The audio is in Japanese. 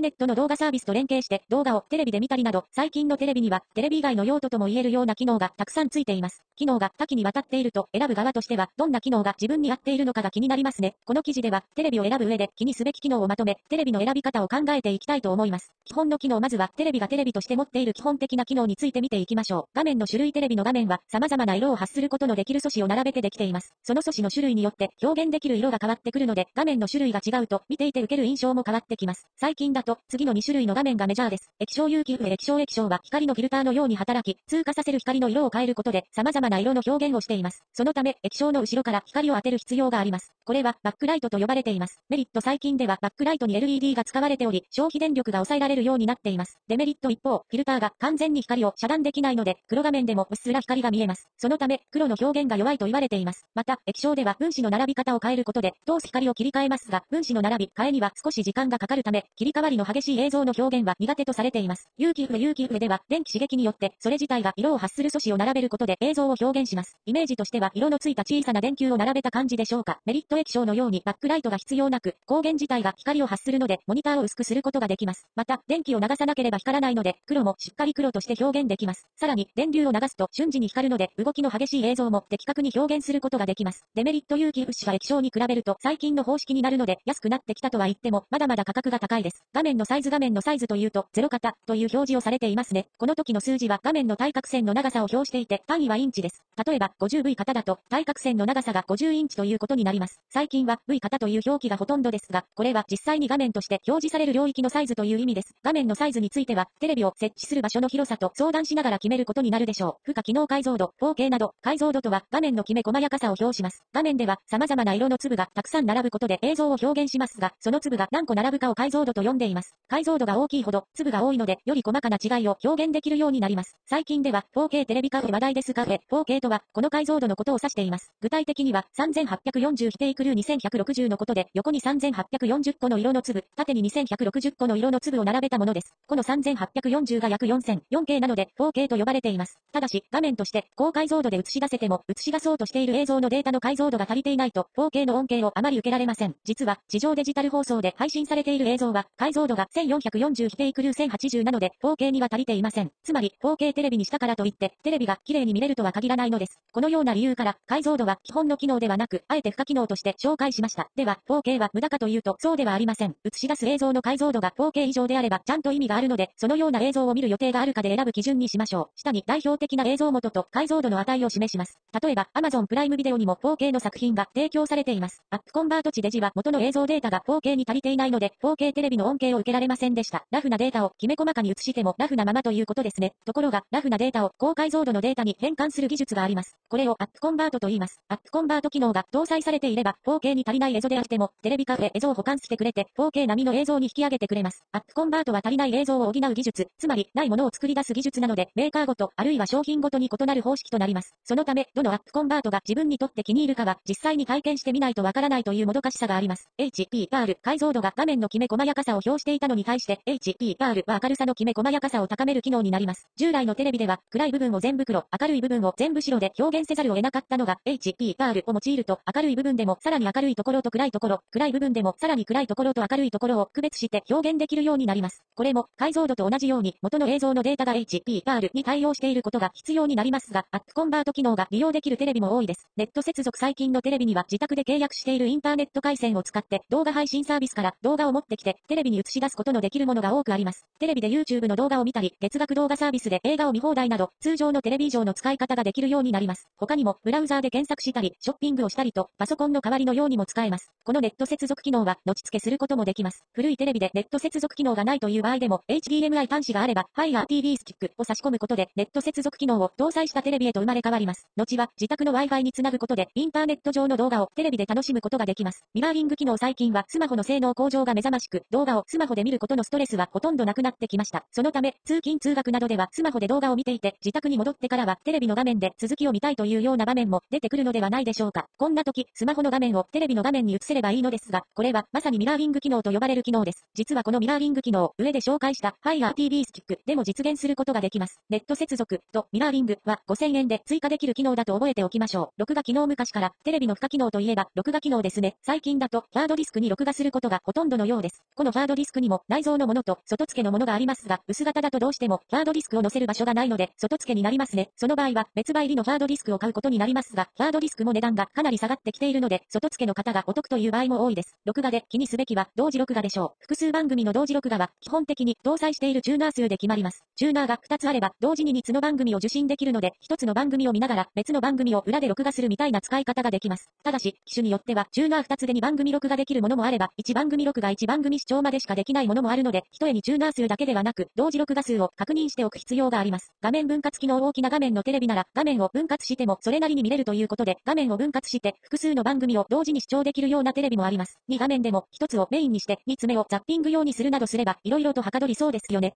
ターネットの動画サービスと連携して動画をテレビで見たりなど、最近のテレビにはテレビ以外の用途とも言えるような機能がたくさんついています。機能が多岐にわたっていると選ぶ側としては、どんな機能が自分に合っているのかが気になりますね。この記事では、テレビを選ぶ上で気にすべき機能をまとめ、テレビの選び方を考えていきたいと思います。基本の機能まずは、テレビがテレビとして持っている基本的な機能について見ていきましょう。画面の種類テレビの画面は、様々な色を発することのできる素子を並べてできています。その素子の種類によって表現できる色が変わってくるので、画面の種類が違うと、見ていて受ける印象も変わってきます。最近だと、と次の2種類の画面がメジャーです。液晶有機液晶液晶は光のフィルターのように働き、通過させる光の色を変えることで、様々な色の表現をしています。そのため、液晶の後ろから光を当てる必要があります。これは、バックライトと呼ばれています。メリット最近では、バックライトに LED が使われており、消費電力が抑えられるようになっています。デメリット一方、フィルターが完全に光を遮断できないので、黒画面でもうっすら光が見えます。そのため、黒の表現が弱いと言われています。また、液晶では分子の並び方を変えることで、通す光を切り替えますが、分子の並び替えには少し時間がかかるため、切り替わりの激しい映像の表現は苦手とされています。有機フ有機フでは、電気刺激によって、それ自体が色を発する素子を並べることで映像を表現します。イメージとしては、色のついた小さな電球を並べた感じでしょうか。メリット液晶のようにバックライトが必要なく、光源自体が光を発するので、モニターを薄くすることができます。また、電気を流さなければ光らないので、黒もしっかり黒として表現できます。さらに、電流を流すと瞬時に光るので、動きの激しい映像も的確に表現することができます。デメリット有機物子は液晶に比べると最近の方式になるので安くなってきたとは言っても、まだまだ価格が高いです。画面のサイズ画面のサイズというと、0型という表示をされていますね。この時の数字は画面の対角線の長さを表していて、単位はインチです。例えば、50V 型だと、対角線の長さが50インチということになります。最近は V 型という表記がほとんどですが、これは実際に画面として表示される領域のサイズという意味です。画面のサイズについては、テレビを設置する場所の広さと相談しながら決めることになるでしょう。負荷機能解像度、4K など、解像度とは画面のきめ細やかさを表します。画面では様々な色の粒がたくさん並ぶことで映像を表現しますが、その粒が何個並ぶかを解像度と呼んでいいます。解像度が大きいほど、粒が多いので、より細かな違いを表現できるようになります。最近では、4K テレビカフェ話題ですカフェ、4K とは、この解像度のことを指しています。具体的には、3840比定クルー2160のことで、横に3840個の色の粒、縦に2160個の色の粒を並べたものです。この3840が約4000、4K なので、4K と呼ばれています。ただし、画面として、高解像度で映し出せても、映し出そうとしている映像のデータの解像度が足りていないと、4K の恩恵をあまり受けられません。実は、地上デジタル放送で配信されている映像は、解像度が1440比定クルー1080なので、4K には足りていません。つまり、4K テレビにしたからといって、テレビが綺麗に見れるとは限らないのです。このような理由から、解像度は基本の機能ではなく、あえて付加機能として紹介しました。では、4K は無駄かというと、そうではありません。映し出す映像の解像度が 4K 以上であれば、ちゃんと意味があるので、そのような映像を見る予定があるかで選ぶ基準にしましょう。下に代表的な映像元と解像度の値を示します。例えば、Amazon プライムビデオにも 4K の作品が提供されています。アップコンバート値デジは元の映像データが 4K に足りていないので、4K テレビの恩恵を受けられませんでした。ラフなデータをきめ細かに映してもラフなままということですね。ところが、ラフなデータを高解像度のデータに変換する技術があります。これをアップコンバートと言います。アップコンバート機能が搭載されていれば、4K に足りない映像であっても、テレビカフェ映像を保管してくれて、4K 並みの映像に引き上げてくれます。アップコンバートは足りない映像を補う技術、つまり、ないものを作り出す技術なので、メーカーごと、あるいは商品ごとに異なる方式となります。そのため、どのアップコンバートが自分にとって気に入るかは、実際に体験してみないとわからないというもどかしさがあります。HPR、解像度が画面のきめ細やかさを表していたのに対して、HPR は明るさのきめ細やかさを高める機能になります。従来のテレビでは、暗い部分を全部黒、明るい部分を全部白で表現せざるを得なかったのが、HPR を用いると、明るい部分でもさらに明るいところと暗いところ、暗い部分でもさらに暗いところと明るいところを区別して表現できるようになります。これも、解像度と同じように、元の映像のデータが HPR に対応していることが必要になりますが、アップコンバート機能が利用できるテレビも多いです。ネット接続最近のテレビには自宅で契約しているインターネット回線を使って動画配信サービスから動画を持ってきてテレビに映し出すことのできるものが多くあります。テレビで YouTube の動画を見たり、月額動画サービスで映画を見放題など、通常のテレビ以上の使い方ができるようになります。他にも、ブラウザーで検索したり、ショッピングをしたりと、パソコンの代わりのようにも使えます。このネット接続機能は、後付けすることもできます。古いテレビでネット接続機能がないという場合でも、HDMI 端子があれば、Fire TV スティックを差し込むことで、ネット接続機能を搭載したテレビへと生まれ変わります。後は、自宅の Wi-Fi につなぐことで、インターネット上の動画をテレビで楽しむことができます。ミラーリング機能最近は、スマホの性能向上が目覚ましく、動画をスママホで見ることのストレスはほとんどなくなってきました。そのため、通勤通学などでは、スマホで動画を見ていて、自宅に戻ってからは、テレビの画面で続きを見たいというような場面も出てくるのではないでしょうか。こんな時、スマホの画面をテレビの画面に移せればいいのですが、これは、まさにミラーリング機能と呼ばれる機能です。実はこのミラーリング機能、上で紹介した Fire TV スティックでも実現することができます。ネット接続とミラーリングは5000円で追加できる機能だと覚えておきましょう。録画機能昔からテレビの付加機能といえば録画機能ですね。最近だとハードディスクに録画することがほとんどのようです。このハードディスクスクにも内蔵のものと外付けのものがありますが、薄型だとどうしてもハードディスクを載せる場所がないので、外付けになりますね。その場合は別売りのハードディスクを買うことになりますが、ハードディスクも値段がかなり下がってきているので、外付けの方がお得という場合も多いです。録画で気にすべきは同時録画でしょう。複数番組の同時録画は基本的に搭載しているチューナー数で決まります。チューナーが2つあれば同時に3つの番組を受信できるので、1つの番組を見ながら別の番組を裏で録画するみたいな使い方ができます。ただし、機種によってはチューナー2つで2番組録画できるものもあれば、1番組録画1番組視聴までしかできないものもあるので、一重にチューナー数だけではなく、同時録画数を確認しておく必要があります。画面分割機能大きな画面のテレビなら、画面を分割してもそれなりに見れるということで、画面を分割して複数の番組を同時に視聴できるようなテレビもあります。2画面でも1つをメインにして2つ目をザッピング用にするなどすれば、色々とはかどりそうですよね。